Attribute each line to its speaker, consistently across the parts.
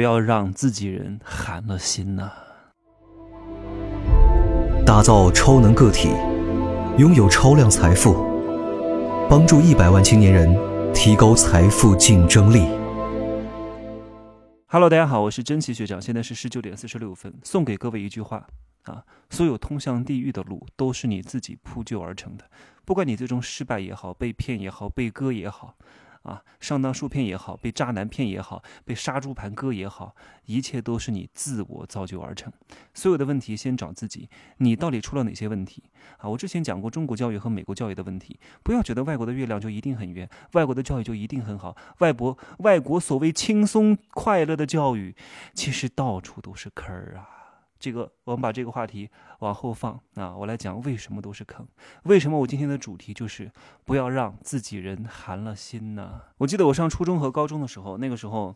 Speaker 1: 不要让自己人寒了心呐。
Speaker 2: 打造超能个体，拥有超量财富，帮助一百万青年人提高财富竞争力。
Speaker 1: Hello，大家好，我是真奇学长，现在是十九点四十六分，送给各位一句话啊：所有通向地狱的路都是你自己铺就而成的，不管你最终失败也好，被骗也好，被割也好。啊，上当受骗也好，被渣男骗也好，被杀猪盘割也好，一切都是你自我造就而成。所有的问题先找自己，你到底出了哪些问题？啊，我之前讲过中国教育和美国教育的问题，不要觉得外国的月亮就一定很圆，外国的教育就一定很好。外国外国所谓轻松快乐的教育，其实到处都是坑儿啊。这个，我们把这个话题往后放啊，我来讲为什么都是坑。为什么我今天的主题就是不要让自己人寒了心呢？我记得我上初中和高中的时候，那个时候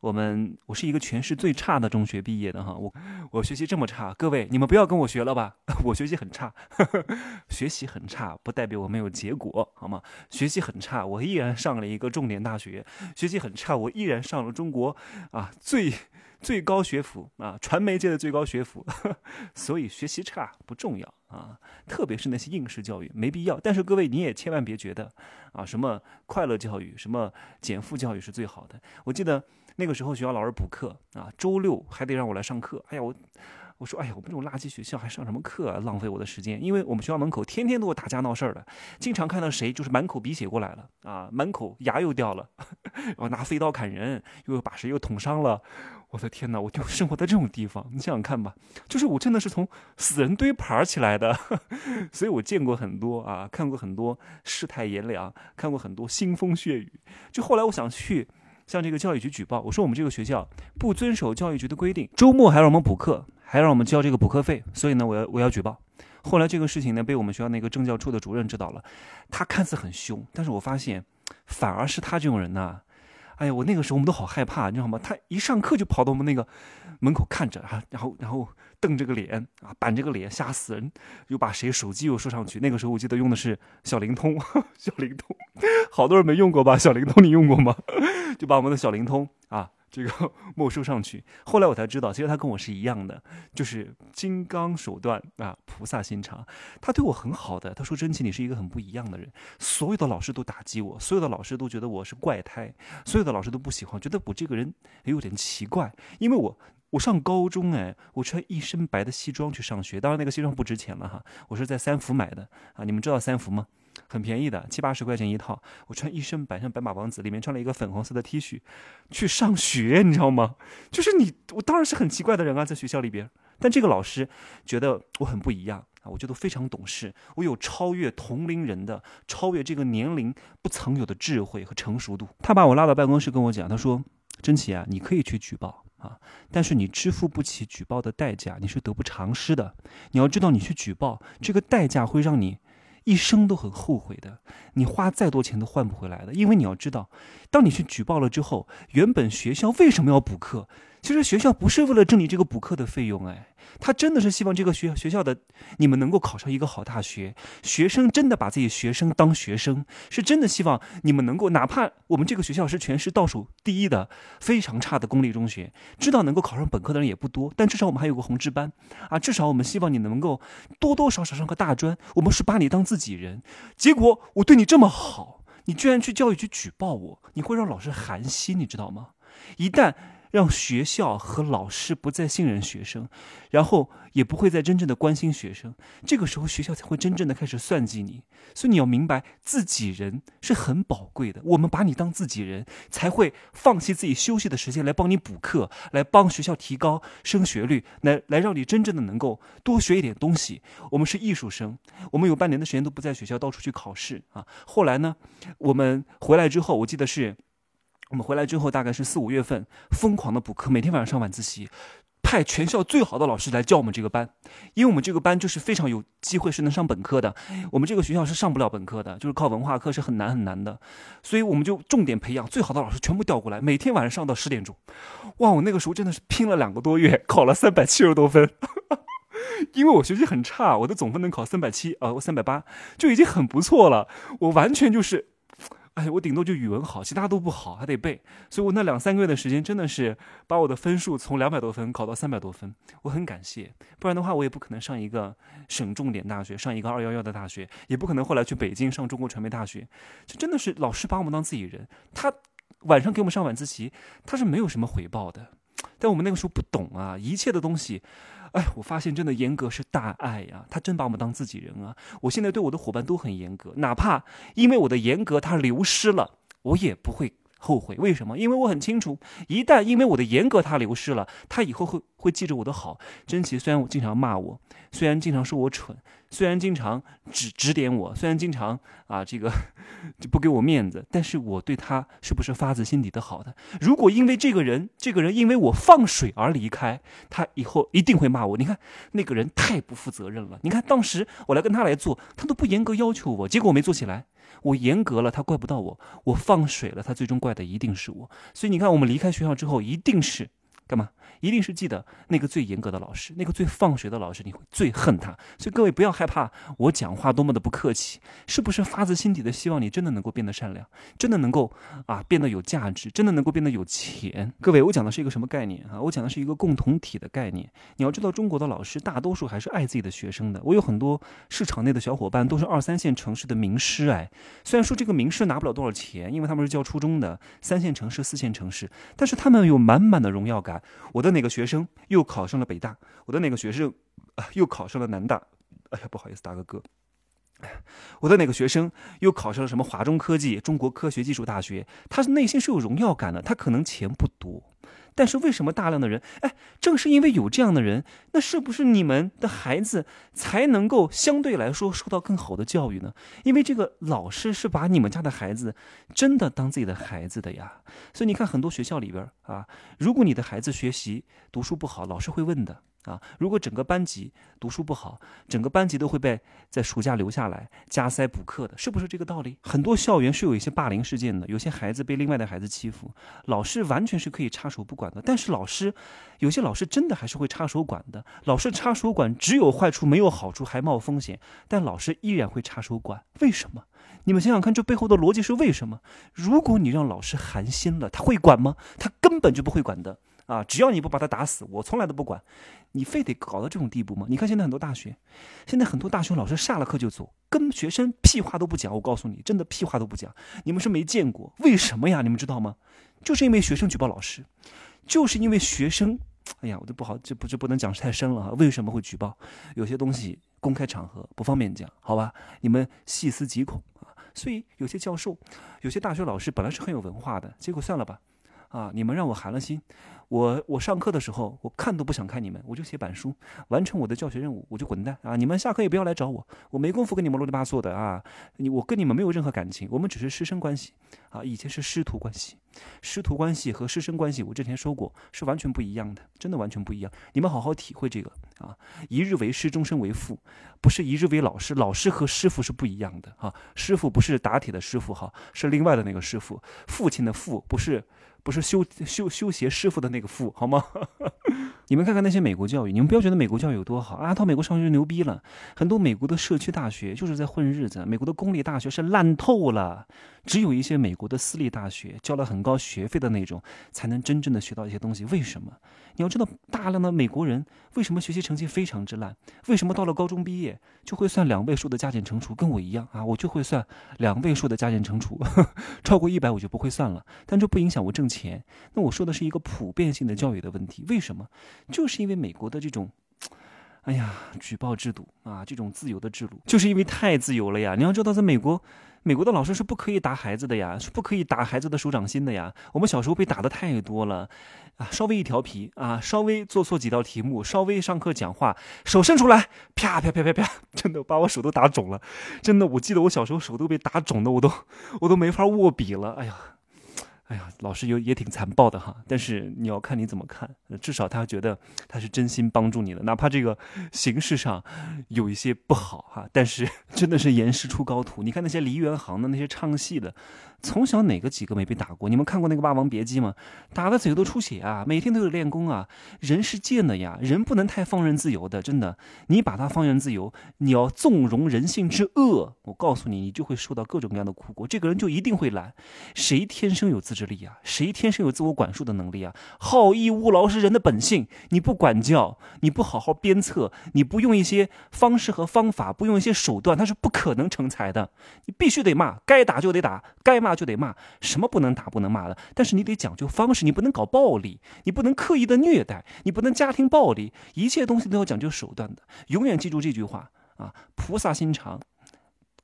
Speaker 1: 我们我是一个全市最差的中学毕业的哈，我我学习这么差，各位你们不要跟我学了吧，我学习很差，学习很差不代表我没有结果好吗？学习很差，我依然上了一个重点大学，学习很差，我依然上了中国啊最。最高学府啊，传媒界的最高学府，所以学习差不重要啊，特别是那些应试教育没必要。但是各位你也千万别觉得啊，什么快乐教育、什么减负教育是最好的。我记得那个时候学校老师补课啊，周六还得让我来上课。哎呀我。我说，哎呀，我们这种垃圾学校还上什么课啊？浪费我的时间。因为我们学校门口天天都有打架闹事儿的，经常看到谁就是满口鼻血过来了啊，满口牙又掉了，然后拿飞刀砍人，又把谁又捅伤了。我的天哪，我就生活在这种地方，你想想看吧，就是我真的是从死人堆爬起来的，所以我见过很多啊，看过很多世态炎凉，看过很多腥风血雨。就后来我想去向这个教育局举报，我说我们这个学校不遵守教育局的规定，周末还让我们补课。还让我们交这个补课费，所以呢，我要我要举报。后来这个事情呢，被我们学校那个政教处的主任知道了。他看似很凶，但是我发现，反而是他这种人呢，哎呀，我那个时候我们都好害怕，你知道吗？他一上课就跑到我们那个门口看着啊，然后然后瞪着个脸啊，板着个脸，吓死人。又把谁手机又收上去。那个时候我记得用的是小灵通，小灵通，好多人没用过吧？小灵通你用过吗？就把我们的小灵通啊。这个 没收上去，后来我才知道，其实他跟我是一样的，就是金刚手段啊，菩萨心肠。他对我很好的，他说：“真奇，你是一个很不一样的人。”所有的老师都打击我，所有的老师都觉得我是怪胎，所有的老师都不喜欢，觉得我这个人有点奇怪。因为我我上高中哎，我穿一身白的西装去上学，当然那个西装不值钱了哈，我是在三福买的啊。你们知道三福吗？很便宜的，七八十块钱一套。我穿一身白，像白马王子，里面穿了一个粉红色的 T 恤，去上学，你知道吗？就是你，我当然是很奇怪的人啊，在学校里边。但这个老师觉得我很不一样啊，我觉得非常懂事，我有超越同龄人的、超越这个年龄不曾有的智慧和成熟度。他把我拉到办公室跟我讲，他说：“真奇啊，你可以去举报啊，但是你支付不起举报的代价，你是得不偿失的。你要知道，你去举报这个代价会让你。”一生都很后悔的，你花再多钱都换不回来的。因为你要知道，当你去举报了之后，原本学校为什么要补课？其实学校不是为了挣你这个补课的费用，哎。他真的是希望这个学学校的你们能够考上一个好大学，学生真的把自己学生当学生，是真的希望你们能够，哪怕我们这个学校是全市倒数第一的非常差的公立中学，知道能够考上本科的人也不多，但至少我们还有个宏志班啊，至少我们希望你能够多多少少上个大专，我们是把你当自己人。结果我对你这么好，你居然去教育局举报我，你会让老师寒心，你知道吗？一旦。让学校和老师不再信任学生，然后也不会再真正的关心学生，这个时候学校才会真正的开始算计你。所以你要明白，自己人是很宝贵的。我们把你当自己人，才会放弃自己休息的时间来帮你补课，来帮学校提高升学率，来来让你真正的能够多学一点东西。我们是艺术生，我们有半年的时间都不在学校，到处去考试啊。后来呢，我们回来之后，我记得是。我们回来之后，大概是四五月份，疯狂的补课，每天晚上上晚自习，派全校最好的老师来教我们这个班，因为我们这个班就是非常有机会是能上本科的，我们这个学校是上不了本科的，就是靠文化课是很难很难的，所以我们就重点培养最好的老师，全部调过来，每天晚上上到十点钟，哇，我那个时候真的是拼了两个多月，考了三百七十多分，因为我学习很差，我的总分能考三百七，呃，我三百八就已经很不错了，我完全就是。哎，我顶多就语文好，其他都不好，还得背。所以我那两三个月的时间，真的是把我的分数从两百多分考到三百多分。我很感谢，不然的话，我也不可能上一个省重点大学，上一个二幺幺的大学，也不可能后来去北京上中国传媒大学。这真的是老师把我们当自己人，他晚上给我们上晚自习，他是没有什么回报的。但我们那个时候不懂啊，一切的东西。哎，我发现真的严格是大爱呀，他真把我们当自己人啊！我现在对我的伙伴都很严格，哪怕因为我的严格他流失了，我也不会后悔。为什么？因为我很清楚，一旦因为我的严格他流失了，他以后会会记着我的好。真奇虽然我经常骂我，虽然经常说我蠢。虽然经常指指点我，虽然经常啊这个 就不给我面子，但是我对他是不是发自心底的好的？如果因为这个人，这个人因为我放水而离开，他以后一定会骂我。你看那个人太不负责任了。你看当时我来跟他来做，他都不严格要求我，结果我没做起来。我严格了，他怪不到我；我放水了，他最终怪的一定是我。所以你看，我们离开学校之后，一定是。干嘛？一定是记得那个最严格的老师，那个最放学的老师，你会最恨他。所以各位不要害怕我讲话多么的不客气，是不是发自心底的希望你真的能够变得善良，真的能够啊变得有价值，真的能够变得有钱？各位，我讲的是一个什么概念啊？我讲的是一个共同体的概念。你要知道，中国的老师大多数还是爱自己的学生的。我有很多市场内的小伙伴都是二三线城市的名师，哎，虽然说这个名师拿不了多少钱，因为他们是教初中的，三线城市、四线城市，但是他们有满满的荣耀感。我的哪个学生又考上了北大？我的哪个学生啊又考上了南大？哎呀，不好意思，大个哥。我的哪个学生又考上了什么华中科技、中国科学技术大学？他内心是有荣耀感的。他可能钱不多。但是为什么大量的人，哎，正是因为有这样的人，那是不是你们的孩子才能够相对来说受到更好的教育呢？因为这个老师是把你们家的孩子真的当自己的孩子的呀。所以你看很多学校里边啊，如果你的孩子学习读书不好，老师会问的。啊，如果整个班级读书不好，整个班级都会被在暑假留下来加塞补课的，是不是这个道理？很多校园是有一些霸凌事件的，有些孩子被另外的孩子欺负，老师完全是可以插手不管的。但是老师，有些老师真的还是会插手管的。老师插手管只有坏处没有好处，还冒风险，但老师依然会插手管。为什么？你们想想看，这背后的逻辑是为什么？如果你让老师寒心了，他会管吗？他根本就不会管的。啊！只要你不把他打死，我从来都不管。你非得搞到这种地步吗？你看现在很多大学，现在很多大学老师下了课就走，跟学生屁话都不讲。我告诉你，真的屁话都不讲。你们是没见过，为什么呀？你们知道吗？就是因为学生举报老师，就是因为学生。哎呀，我都不好，这不这不能讲太深了啊。为什么会举报？有些东西公开场合不方便讲，好吧？你们细思极恐啊。所以有些教授，有些大学老师本来是很有文化的，结果算了吧。啊！你们让我寒了心，我我上课的时候，我看都不想看你们，我就写板书，完成我的教学任务，我就滚蛋啊！你们下课也不要来找我，我没工夫跟你们啰里吧嗦的啊！你我跟你们没有任何感情，我们只是师生关系啊！以前是师徒关系，师徒关系和师生关系，我之前说过是完全不一样的，真的完全不一样。你们好好体会这个啊！一日为师，终身为父，不是一日为老师，老师和师傅是不一样的啊！师傅不是打铁的师傅哈，是另外的那个师傅，父亲的父不是。不是修修修鞋师傅的那一个富，好吗？你们看看那些美国教育，你们不要觉得美国教育有多好啊，到美国上学就牛逼了。很多美国的社区大学就是在混日子，美国的公立大学是烂透了，只有一些美国的私立大学交了很高学费的那种，才能真正的学到一些东西。为什么？你要知道，大量的美国人为什么学习成绩非常之烂？为什么到了高中毕业就会算两位数的加减乘除？跟我一样啊，我就会算两位数的加减乘除，超过一百我就不会算了。但这不影响我挣钱。那我说的是一个普遍性的教育的问题，为什么？就是因为美国的这种，哎呀，举报制度啊，这种自由的制度，就是因为太自由了呀。你要知道，在美国，美国的老师是不可以打孩子的呀，是不可以打孩子的手掌心的呀。我们小时候被打的太多了啊，稍微一调皮啊，稍微做错几道题目，稍微上课讲话，手伸出来，啪啪啪啪啪，真的把我手都打肿了。真的，我记得我小时候手都被打肿的，我都我都没法握笔了。哎呀。哎呀，老师有也挺残暴的哈，但是你要看你怎么看，至少他觉得他是真心帮助你的，哪怕这个形式上有一些不好哈，但是 真的是严师出高徒。你看那些梨园行的那些唱戏的。从小哪个几个没被打过？你们看过那个《霸王别姬》吗？打的嘴都出血啊！每天都有练功啊！人是贱的呀，人不能太放任自由的，真的。你把他放任自由，你要纵容人性之恶，我告诉你，你就会受到各种各样的苦果。这个人就一定会懒。谁天生有自之力啊？谁天生有自我管束的能力啊？好逸恶劳是人的本性。你不管教，你不好好鞭策，你不用一些方式和方法，不用一些手段，他是不可能成才的。你必须得骂，该打就得打，该骂。就得骂，什么不能打不能骂的，但是你得讲究方式，你不能搞暴力，你不能刻意的虐待，你不能家庭暴力，一切东西都要讲究手段的。永远记住这句话啊，菩萨心肠，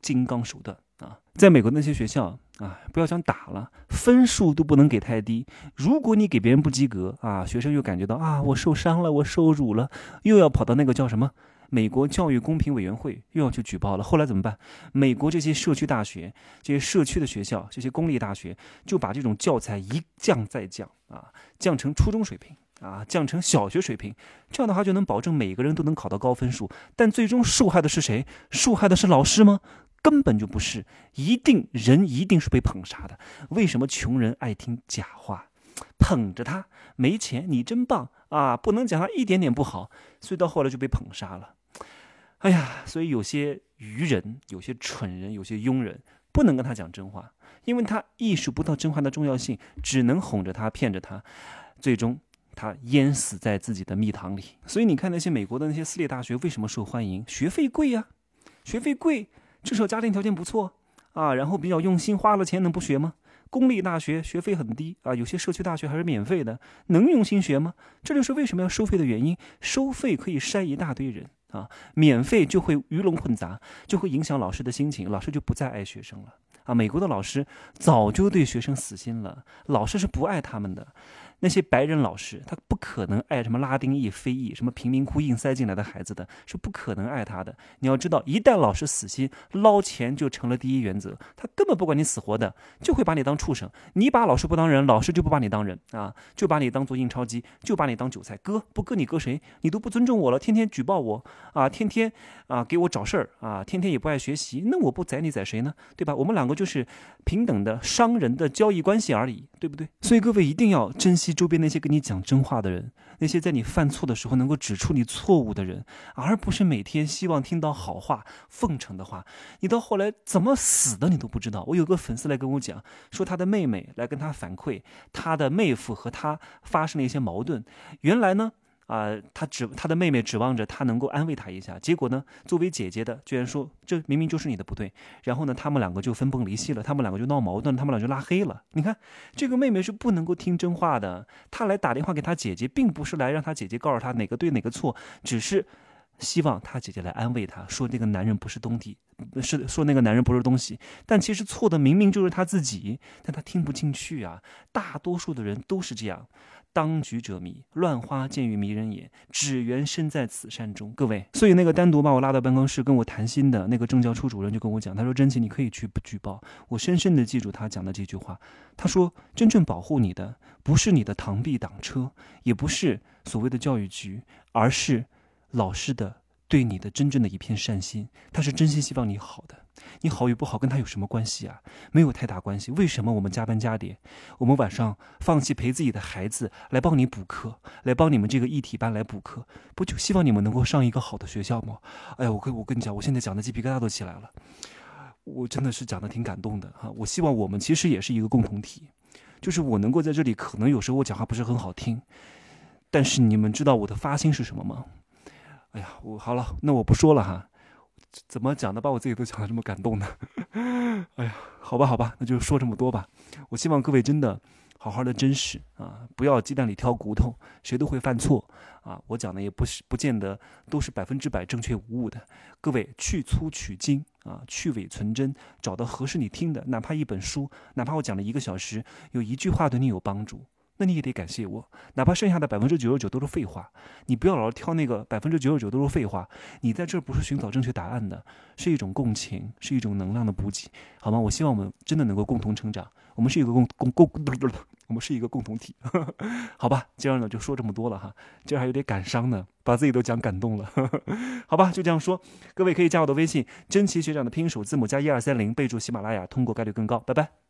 Speaker 1: 金刚手段啊。在美国那些学校啊，不要想打了，分数都不能给太低。如果你给别人不及格啊，学生又感觉到啊，我受伤了，我受辱了，又要跑到那个叫什么？美国教育公平委员会又要去举报了，后来怎么办？美国这些社区大学、这些社区的学校、这些公立大学就把这种教材一降再降啊，降成初中水平啊，降成小学水平，这样的话就能保证每个人都能考到高分数。但最终受害的是谁？受害的是老师吗？根本就不是，一定人一定是被捧杀的。为什么穷人爱听假话？捧着他没钱，你真棒啊！不能讲他一点点不好，所以到后来就被捧杀了。哎呀，所以有些愚人、有些蠢人、有些庸人，不能跟他讲真话，因为他意识不到真话的重要性，只能哄着他、骗着他，最终他淹死在自己的蜜糖里。所以你看那些美国的那些私立大学为什么受欢迎？学费贵呀，学费贵，至少家庭条件不错啊，然后比较用心，花了钱能不学吗？公立大学学费很低啊，有些社区大学还是免费的，能用心学吗？这就是为什么要收费的原因，收费可以筛一大堆人。啊，免费就会鱼龙混杂，就会影响老师的心情，老师就不再爱学生了。啊，美国的老师早就对学生死心了，老师是不爱他们的。那些白人老师，他不可能爱什么拉丁裔、非裔、什么贫民窟硬塞进来的孩子的，是不可能爱他的。你要知道，一旦老师死心，捞钱就成了第一原则，他根本不管你死活的，就会把你当畜生。你把老师不当人，老师就不把你当人啊，就把你当做印钞机，就把你当韭菜割。不割你割谁？你都不尊重我了，天天举报我啊，天天啊给我找事儿啊，天天也不爱学习，那我不宰你宰谁呢？对吧？我们两个就是平等的商人的交易关系而已，对不对？所以各位一定要珍惜。周边那些跟你讲真话的人，那些在你犯错的时候能够指出你错误的人，而不是每天希望听到好话、奉承的话。你到后来怎么死的你都不知道。我有个粉丝来跟我讲，说他的妹妹来跟他反馈，他的妹夫和他发生了一些矛盾。原来呢。啊，他指他的妹妹指望着他能够安慰他一下，结果呢，作为姐姐的居然说这明明就是你的不对，然后呢，他们两个就分崩离析了，他们两个就闹矛盾，他们俩就拉黑了。你看，这个妹妹是不能够听真话的，她来打电话给她姐姐，并不是来让她姐姐告诉她哪个对哪个错，只是希望她姐姐来安慰她说那个男人不是东西，是说那个男人不是东西，但其实错的明明就是他自己，但他听不进去啊。大多数的人都是这样。当局者迷，乱花渐欲迷人眼，只缘身在此山中。各位，所以那个单独把我拉到办公室跟我谈心的那个政教处主任就跟我讲，他说：“真奇，你可以去举报。”我深深的记住他讲的这句话。他说：“真正保护你的，不是你的螳臂挡车，也不是所谓的教育局，而是老师的对你的真正的一片善心。他是真心希望你好的。”你好与不好跟他有什么关系啊？没有太大关系。为什么我们加班加点，我们晚上放弃陪自己的孩子来帮你补课，来帮你们这个一体班来补课，不就希望你们能够上一个好的学校吗？哎呀，我跟我跟你讲，我现在讲的鸡皮疙瘩都起来了，我真的是讲的挺感动的哈。我希望我们其实也是一个共同体，就是我能够在这里，可能有时候我讲话不是很好听，但是你们知道我的发心是什么吗？哎呀，我好了，那我不说了哈。怎么讲的？把我自己都讲的这么感动呢？哎呀，好吧，好吧，那就说这么多吧。我希望各位真的好好的珍视啊，不要鸡蛋里挑骨头，谁都会犯错啊。我讲的也不是不见得都是百分之百正确无误的。各位去粗取精啊，去伪存真，找到合适你听的，哪怕一本书，哪怕我讲了一个小时，有一句话对你有帮助。那你也得感谢我，哪怕剩下的百分之九十九都是废话，你不要老是挑那个百分之九十九都是废话。你在这儿不是寻找正确答案的，是一种共情，是一种能量的补给，好吗？我希望我们真的能够共同成长，我们是一个共共共，我们是一个共同体，好吧？今儿呢就说这么多了哈，今儿还有点感伤呢，把自己都讲感动了，好吧？就这样说，各位可以加我的微信，真奇学长的拼音首字母加一二三零，备注喜马拉雅，通过概率更高，拜拜。